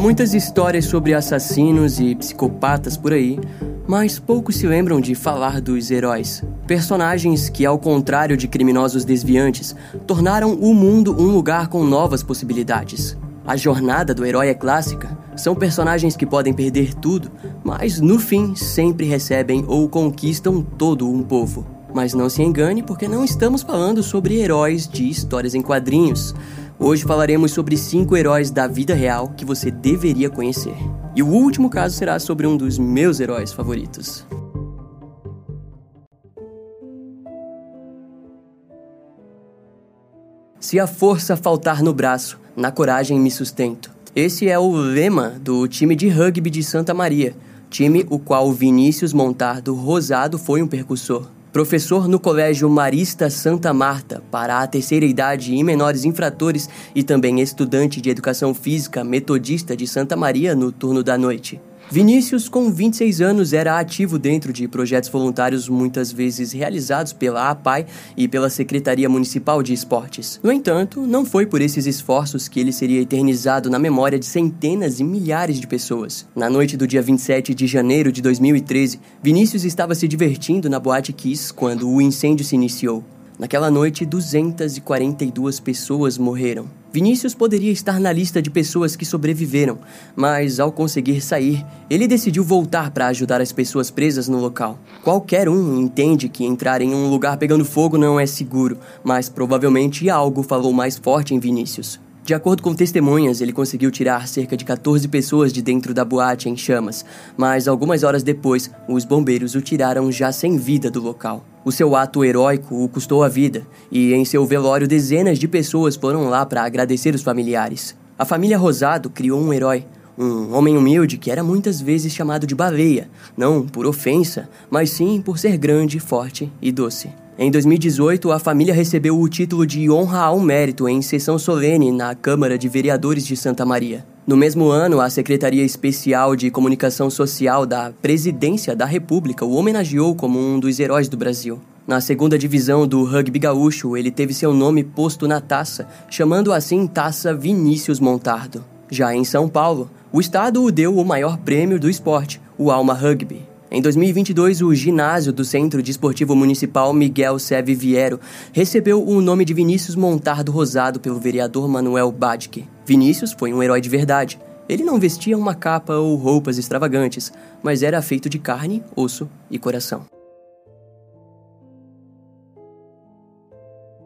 muitas histórias sobre assassinos e psicopatas por aí, mas poucos se lembram de falar dos heróis. Personagens que, ao contrário de criminosos desviantes, tornaram o mundo um lugar com novas possibilidades. A jornada do herói é clássica. São personagens que podem perder tudo, mas no fim sempre recebem ou conquistam todo um povo. Mas não se engane, porque não estamos falando sobre heróis de histórias em quadrinhos. Hoje falaremos sobre cinco heróis da vida real que você deveria conhecer. E o último caso será sobre um dos meus heróis favoritos. Se a força faltar no braço, na coragem me sustento. Esse é o lema do time de rugby de Santa Maria, time o qual Vinícius Montardo Rosado foi um percussor professor no Colégio Marista Santa Marta para a terceira idade e menores infratores e também estudante de educação física metodista de Santa Maria no turno da noite. Vinícius, com 26 anos, era ativo dentro de projetos voluntários muitas vezes realizados pela APAI e pela Secretaria Municipal de Esportes. No entanto, não foi por esses esforços que ele seria eternizado na memória de centenas e milhares de pessoas. Na noite do dia 27 de janeiro de 2013, Vinícius estava se divertindo na Boate Kiss quando o incêndio se iniciou. Naquela noite, 242 pessoas morreram. Vinícius poderia estar na lista de pessoas que sobreviveram, mas ao conseguir sair, ele decidiu voltar para ajudar as pessoas presas no local. Qualquer um entende que entrar em um lugar pegando fogo não é seguro, mas provavelmente algo falou mais forte em Vinícius. De acordo com testemunhas, ele conseguiu tirar cerca de 14 pessoas de dentro da boate em chamas, mas algumas horas depois, os bombeiros o tiraram já sem vida do local. O seu ato heróico o custou a vida, e em seu velório dezenas de pessoas foram lá para agradecer os familiares. A família Rosado criou um herói, um homem humilde que era muitas vezes chamado de baleia, não por ofensa, mas sim por ser grande, forte e doce. Em 2018, a família recebeu o título de honra ao mérito em sessão solene na Câmara de Vereadores de Santa Maria. No mesmo ano, a Secretaria Especial de Comunicação Social da Presidência da República o homenageou como um dos heróis do Brasil. Na segunda divisão do rugby gaúcho, ele teve seu nome posto na taça, chamando assim Taça Vinícius Montardo. Já em São Paulo, o estado o deu o maior prêmio do esporte, o Alma Rugby. Em 2022, o ginásio do Centro Desportivo Municipal Miguel Seve Viero recebeu o nome de Vinícius Montardo Rosado pelo vereador Manuel Badke. Vinícius foi um herói de verdade. Ele não vestia uma capa ou roupas extravagantes, mas era feito de carne, osso e coração.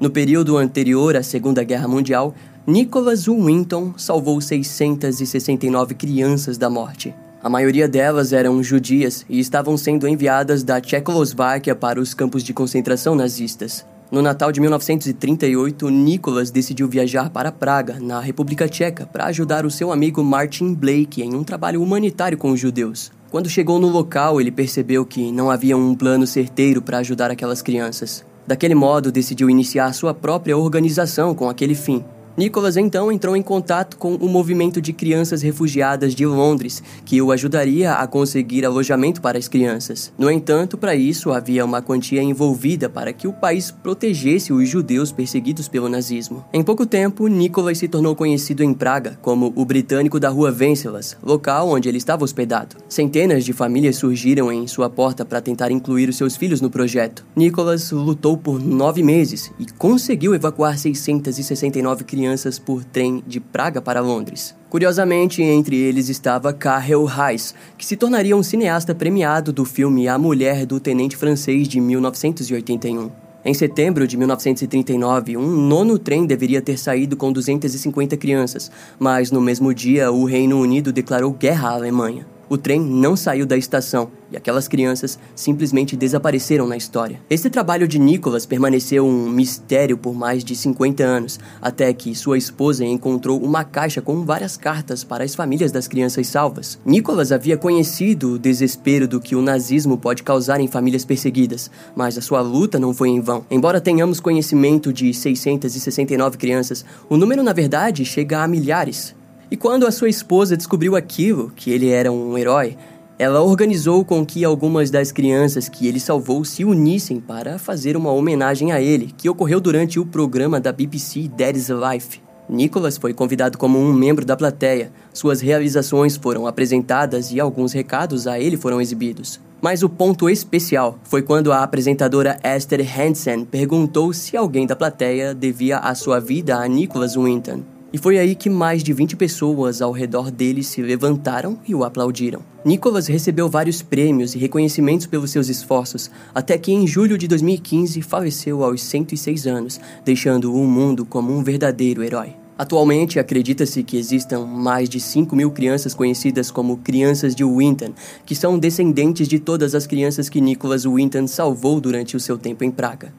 No período anterior à Segunda Guerra Mundial, Nicholas Winton salvou 669 crianças da morte. A maioria delas eram judias e estavam sendo enviadas da Tchecoslováquia para os campos de concentração nazistas. No Natal de 1938, Nicholas decidiu viajar para Praga, na República Tcheca, para ajudar o seu amigo Martin Blake em um trabalho humanitário com os judeus. Quando chegou no local, ele percebeu que não havia um plano certeiro para ajudar aquelas crianças. Daquele modo, decidiu iniciar sua própria organização com aquele fim. Nicholas então entrou em contato com o movimento de crianças refugiadas de Londres, que o ajudaria a conseguir alojamento para as crianças. No entanto, para isso havia uma quantia envolvida para que o país protegesse os judeus perseguidos pelo nazismo. Em pouco tempo, Nicholas se tornou conhecido em Praga como o britânico da rua Venceslas, local onde ele estava hospedado. Centenas de famílias surgiram em sua porta para tentar incluir os seus filhos no projeto. Nicholas lutou por nove meses e conseguiu evacuar 669 crianças crianças por trem de Praga para Londres. Curiosamente, entre eles estava Karel Reis, que se tornaria um cineasta premiado do filme A Mulher do Tenente Francês de 1981. Em setembro de 1939, um nono trem deveria ter saído com 250 crianças, mas no mesmo dia o Reino Unido declarou guerra à Alemanha. O trem não saiu da estação e aquelas crianças simplesmente desapareceram na história. Esse trabalho de Nicholas permaneceu um mistério por mais de 50 anos, até que sua esposa encontrou uma caixa com várias cartas para as famílias das crianças salvas. Nicholas havia conhecido o desespero do que o nazismo pode causar em famílias perseguidas, mas a sua luta não foi em vão. Embora tenhamos conhecimento de 669 crianças, o número na verdade chega a milhares. E quando a sua esposa descobriu aquilo, que ele era um herói, ela organizou com que algumas das crianças que ele salvou se unissem para fazer uma homenagem a ele, que ocorreu durante o programa da BBC Dad's Life. Nicholas foi convidado como um membro da plateia, suas realizações foram apresentadas e alguns recados a ele foram exibidos. Mas o ponto especial foi quando a apresentadora Esther Hansen perguntou se alguém da plateia devia a sua vida a Nicholas Winton. E foi aí que mais de 20 pessoas ao redor dele se levantaram e o aplaudiram. Nicholas recebeu vários prêmios e reconhecimentos pelos seus esforços, até que em julho de 2015 faleceu aos 106 anos, deixando o mundo como um verdadeiro herói. Atualmente, acredita-se que existam mais de 5 mil crianças conhecidas como crianças de Winton, que são descendentes de todas as crianças que Nicholas Winton salvou durante o seu tempo em Praga.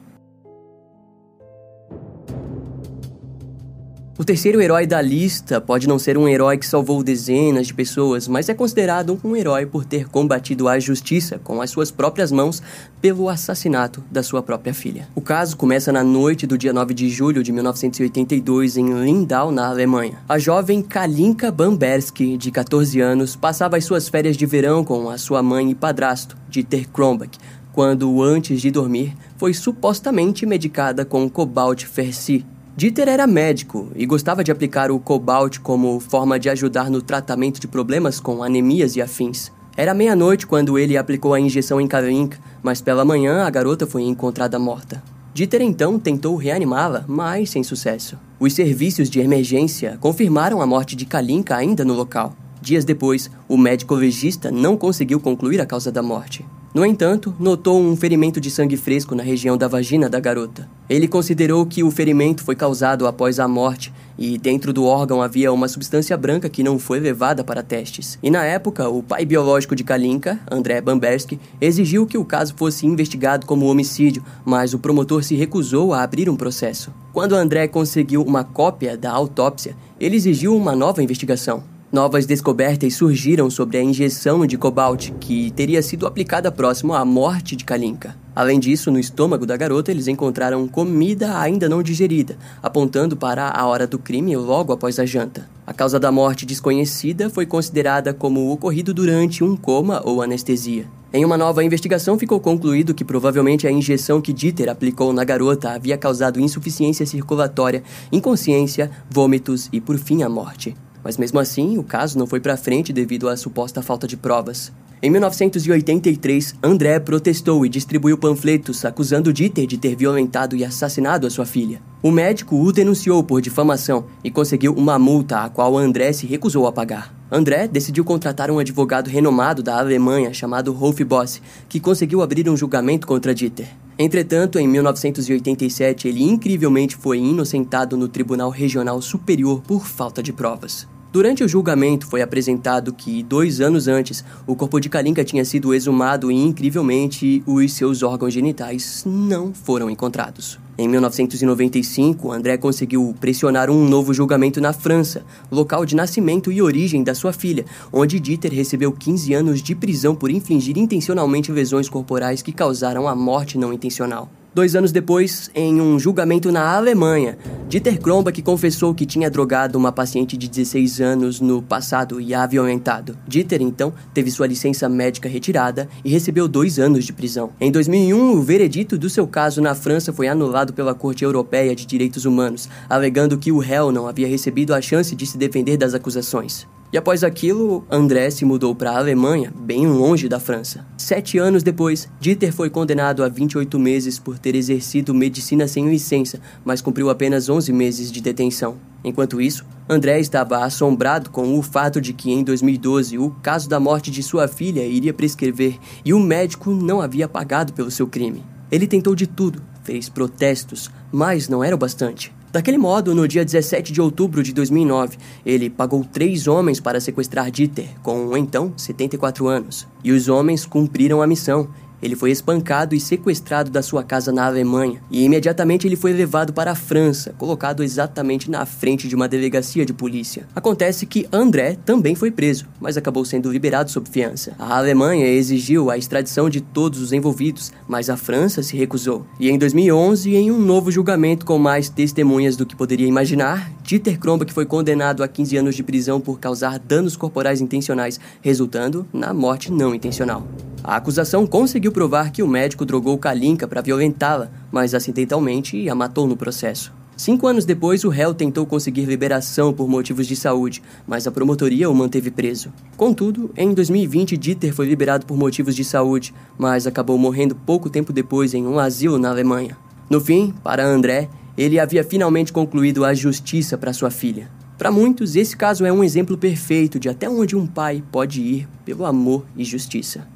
O terceiro herói da lista pode não ser um herói que salvou dezenas de pessoas, mas é considerado um herói por ter combatido a justiça com as suas próprias mãos pelo assassinato da sua própria filha. O caso começa na noite do dia 9 de julho de 1982 em Lindau, na Alemanha. A jovem Kalinka Bamberski, de 14 anos, passava as suas férias de verão com a sua mãe e padrasto, Dieter Kronbach, quando, antes de dormir, foi supostamente medicada com cobalt ferci, Dieter era médico e gostava de aplicar o cobalt como forma de ajudar no tratamento de problemas com anemias e afins. Era meia-noite quando ele aplicou a injeção em Kalinka, mas pela manhã a garota foi encontrada morta. Dieter então tentou reanimá-la, mas sem sucesso. Os serviços de emergência confirmaram a morte de Kalinka ainda no local. Dias depois, o médico legista não conseguiu concluir a causa da morte. No entanto, notou um ferimento de sangue fresco na região da vagina da garota. Ele considerou que o ferimento foi causado após a morte e dentro do órgão havia uma substância branca que não foi levada para testes. E na época, o pai biológico de Kalinka, André Bamberski, exigiu que o caso fosse investigado como homicídio, mas o promotor se recusou a abrir um processo. Quando André conseguiu uma cópia da autópsia, ele exigiu uma nova investigação. Novas descobertas surgiram sobre a injeção de cobalt que teria sido aplicada próximo à morte de Kalinka. Além disso, no estômago da garota eles encontraram comida ainda não digerida, apontando para a hora do crime logo após a janta. A causa da morte desconhecida foi considerada como ocorrido durante um coma ou anestesia. Em uma nova investigação, ficou concluído que provavelmente a injeção que Dieter aplicou na garota havia causado insuficiência circulatória, inconsciência, vômitos e, por fim, a morte. Mas mesmo assim, o caso não foi para frente devido à suposta falta de provas. Em 1983, André protestou e distribuiu panfletos acusando Dieter de ter violentado e assassinado a sua filha. O médico o denunciou por difamação e conseguiu uma multa a qual André se recusou a pagar. André decidiu contratar um advogado renomado da Alemanha chamado Rolf Boss, que conseguiu abrir um julgamento contra Dieter. Entretanto, em 1987, ele incrivelmente foi inocentado no Tribunal Regional Superior por falta de provas. Durante o julgamento, foi apresentado que, dois anos antes, o corpo de Kalinka tinha sido exumado e, incrivelmente, os seus órgãos genitais não foram encontrados. Em 1995, André conseguiu pressionar um novo julgamento na França, local de nascimento e origem da sua filha, onde Dieter recebeu 15 anos de prisão por infligir intencionalmente lesões corporais que causaram a morte não intencional. Dois anos depois, em um julgamento na Alemanha, Dieter Kronbach confessou que tinha drogado uma paciente de 16 anos no passado e a violentado. Dieter, então, teve sua licença médica retirada e recebeu dois anos de prisão. Em 2001, o veredito do seu caso na França foi anulado pela Corte Europeia de Direitos Humanos, alegando que o réu não havia recebido a chance de se defender das acusações. E após aquilo, André se mudou para a Alemanha, bem longe da França. Sete anos depois, Dieter foi condenado a 28 meses por ter exercido medicina sem licença, mas cumpriu apenas 11 meses de detenção. Enquanto isso, André estava assombrado com o fato de que em 2012 o caso da morte de sua filha iria prescrever e o médico não havia pagado pelo seu crime. Ele tentou de tudo, fez protestos, mas não era o bastante. Daquele modo, no dia 17 de outubro de 2009, ele pagou três homens para sequestrar Dieter, com então 74 anos. E os homens cumpriram a missão ele foi espancado e sequestrado da sua casa na Alemanha e imediatamente ele foi levado para a França, colocado exatamente na frente de uma delegacia de polícia. Acontece que André também foi preso, mas acabou sendo liberado sob fiança. A Alemanha exigiu a extradição de todos os envolvidos, mas a França se recusou. E em 2011, em um novo julgamento com mais testemunhas do que poderia imaginar, Dieter Kronbach foi condenado a 15 anos de prisão por causar danos corporais intencionais, resultando na morte não intencional. A acusação conseguiu provar que o médico drogou Kalinka para violentá-la, mas acidentalmente a matou no processo. Cinco anos depois, o réu tentou conseguir liberação por motivos de saúde, mas a promotoria o manteve preso. Contudo, em 2020, Dieter foi liberado por motivos de saúde, mas acabou morrendo pouco tempo depois em um asilo na Alemanha. No fim, para André, ele havia finalmente concluído a justiça para sua filha. Para muitos, esse caso é um exemplo perfeito de até onde um pai pode ir pelo amor e justiça.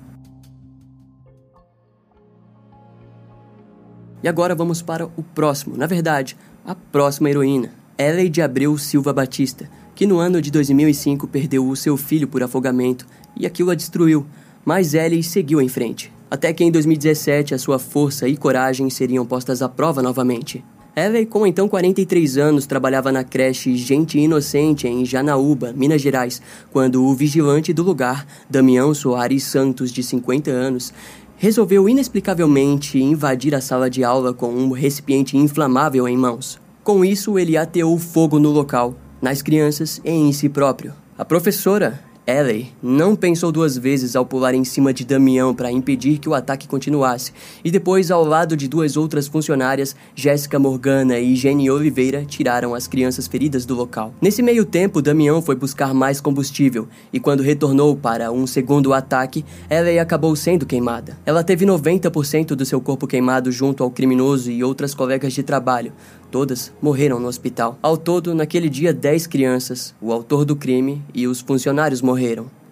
E agora vamos para o próximo, na verdade, a próxima heroína, Ellie de Abreu Silva Batista, que no ano de 2005 perdeu o seu filho por afogamento e aquilo a destruiu, mas Ellie seguiu em frente. Até que em 2017 a sua força e coragem seriam postas à prova novamente. Ellie, com então 43 anos, trabalhava na creche Gente Inocente em Janaúba, Minas Gerais, quando o vigilante do lugar, Damião Soares Santos, de 50 anos, resolveu inexplicavelmente invadir a sala de aula com um recipiente inflamável em mãos. Com isso, ele ateou fogo no local, nas crianças e em si próprio. A professora, Ellie não pensou duas vezes ao pular em cima de Damião para impedir que o ataque continuasse, e depois, ao lado de duas outras funcionárias, Jéssica Morgana e Jenny Oliveira, tiraram as crianças feridas do local. Nesse meio tempo, Damião foi buscar mais combustível, e quando retornou para um segundo ataque, Ellie acabou sendo queimada. Ela teve 90% do seu corpo queimado junto ao criminoso e outras colegas de trabalho, Todas morreram no hospital. Ao todo, naquele dia, 10 crianças, o autor do crime e os funcionários morreram,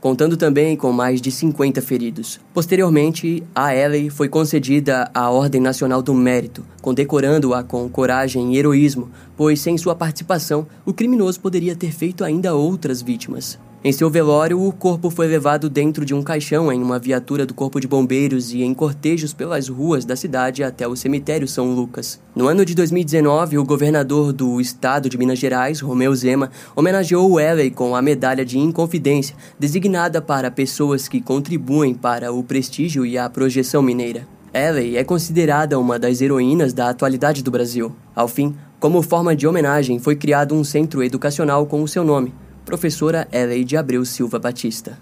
contando também com mais de 50 feridos. Posteriormente, a Ellie foi concedida a Ordem Nacional do Mérito, condecorando-a com coragem e heroísmo, pois sem sua participação, o criminoso poderia ter feito ainda outras vítimas. Em seu velório, o corpo foi levado dentro de um caixão em uma viatura do Corpo de Bombeiros e em cortejos pelas ruas da cidade até o cemitério São Lucas. No ano de 2019, o governador do estado de Minas Gerais, Romeu Zema, homenageou Ellie com a medalha de Inconfidência, designada para pessoas que contribuem para o prestígio e a projeção mineira. Ellie é considerada uma das heroínas da atualidade do Brasil. Ao fim, como forma de homenagem, foi criado um centro educacional com o seu nome, professora de Abreu Silva Batista.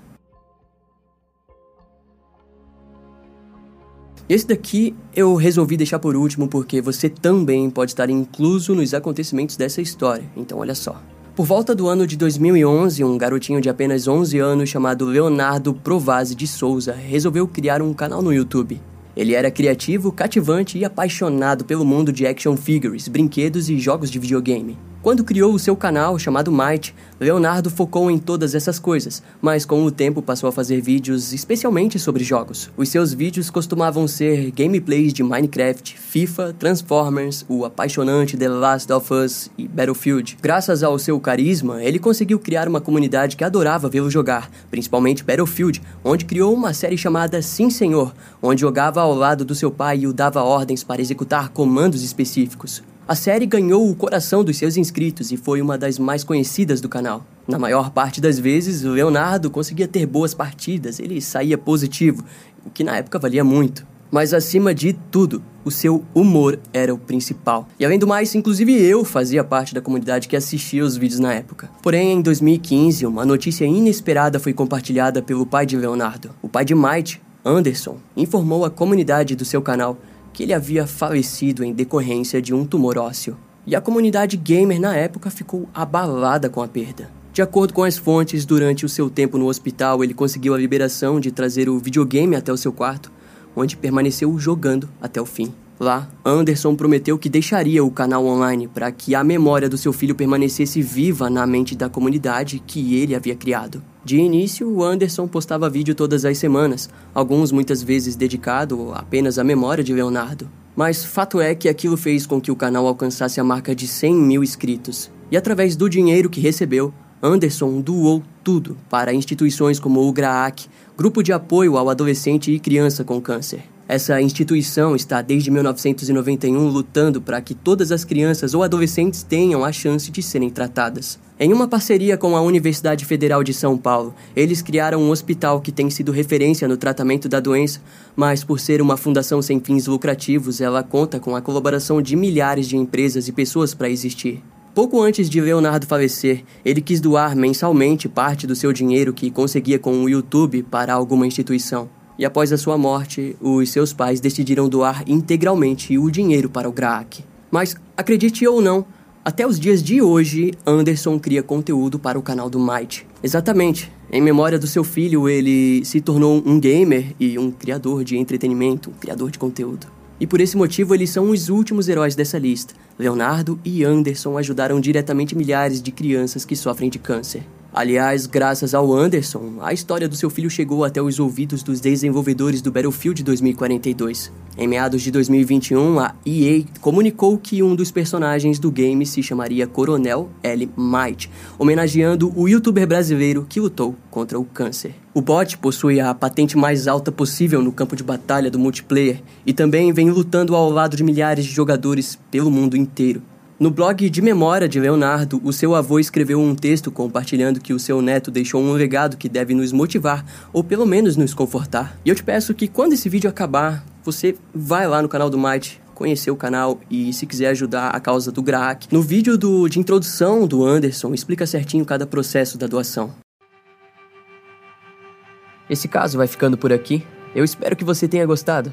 Esse daqui eu resolvi deixar por último porque você também pode estar incluso nos acontecimentos dessa história, então olha só. Por volta do ano de 2011, um garotinho de apenas 11 anos chamado Leonardo Provazzi de Souza resolveu criar um canal no YouTube. Ele era criativo, cativante e apaixonado pelo mundo de action figures, brinquedos e jogos de videogame. Quando criou o seu canal chamado Might, Leonardo focou em todas essas coisas, mas com o tempo passou a fazer vídeos especialmente sobre jogos. Os seus vídeos costumavam ser gameplays de Minecraft, FIFA, Transformers, o apaixonante The Last of Us e Battlefield. Graças ao seu carisma, ele conseguiu criar uma comunidade que adorava vê-lo jogar, principalmente Battlefield, onde criou uma série chamada Sim Senhor, onde jogava ao lado do seu pai e o dava ordens para executar comandos específicos. A série ganhou o coração dos seus inscritos e foi uma das mais conhecidas do canal. Na maior parte das vezes, o Leonardo conseguia ter boas partidas, ele saía positivo, o que na época valia muito. Mas acima de tudo, o seu humor era o principal. E além do mais, inclusive eu fazia parte da comunidade que assistia os vídeos na época. Porém, em 2015, uma notícia inesperada foi compartilhada pelo pai de Leonardo. O pai de Might, Anderson, informou a comunidade do seu canal que ele havia falecido em decorrência de um tumor ósseo. E a comunidade gamer na época ficou abalada com a perda. De acordo com as fontes, durante o seu tempo no hospital, ele conseguiu a liberação de trazer o videogame até o seu quarto, onde permaneceu jogando até o fim. Lá, Anderson prometeu que deixaria o canal online para que a memória do seu filho permanecesse viva na mente da comunidade que ele havia criado. De início, o Anderson postava vídeo todas as semanas, alguns muitas vezes dedicado apenas à memória de Leonardo. Mas fato é que aquilo fez com que o canal alcançasse a marca de 100 mil inscritos. E através do dinheiro que recebeu, Anderson doou tudo para instituições como o GRAAC, Grupo de Apoio ao Adolescente e Criança com Câncer. Essa instituição está desde 1991 lutando para que todas as crianças ou adolescentes tenham a chance de serem tratadas. Em uma parceria com a Universidade Federal de São Paulo, eles criaram um hospital que tem sido referência no tratamento da doença, mas por ser uma fundação sem fins lucrativos, ela conta com a colaboração de milhares de empresas e pessoas para existir. Pouco antes de Leonardo falecer, ele quis doar mensalmente parte do seu dinheiro que conseguia com o YouTube para alguma instituição e após a sua morte, os seus pais decidiram doar integralmente o dinheiro para o GRAAC. Mas, acredite ou não, Até os dias de hoje, Anderson cria conteúdo para o canal do Might. Exatamente. Em memória do seu filho, ele se tornou um gamer e um criador de entretenimento, um criador de conteúdo. E por esse motivo, eles são os últimos heróis dessa lista. Leonardo e Anderson ajudaram diretamente milhares de crianças que sofrem de câncer. Aliás, graças ao Anderson, a história do seu filho chegou até os ouvidos dos desenvolvedores do Battlefield 2042. Em meados de 2021, a EA comunicou que um dos personagens do game se chamaria Coronel L. Might, homenageando o youtuber brasileiro que lutou contra o câncer. O bot possui a patente mais alta possível no campo de batalha do multiplayer e também vem lutando ao lado de milhares de jogadores pelo mundo inteiro. No blog de memória de Leonardo, o seu avô escreveu um texto compartilhando que o seu neto deixou um legado que deve nos motivar, ou pelo menos nos confortar. E eu te peço que quando esse vídeo acabar, você vai lá no canal do Might, conhecer o canal e se quiser ajudar a causa do GRAAC. No vídeo do, de introdução do Anderson, explica certinho cada processo da doação. Esse caso vai ficando por aqui. Eu espero que você tenha gostado.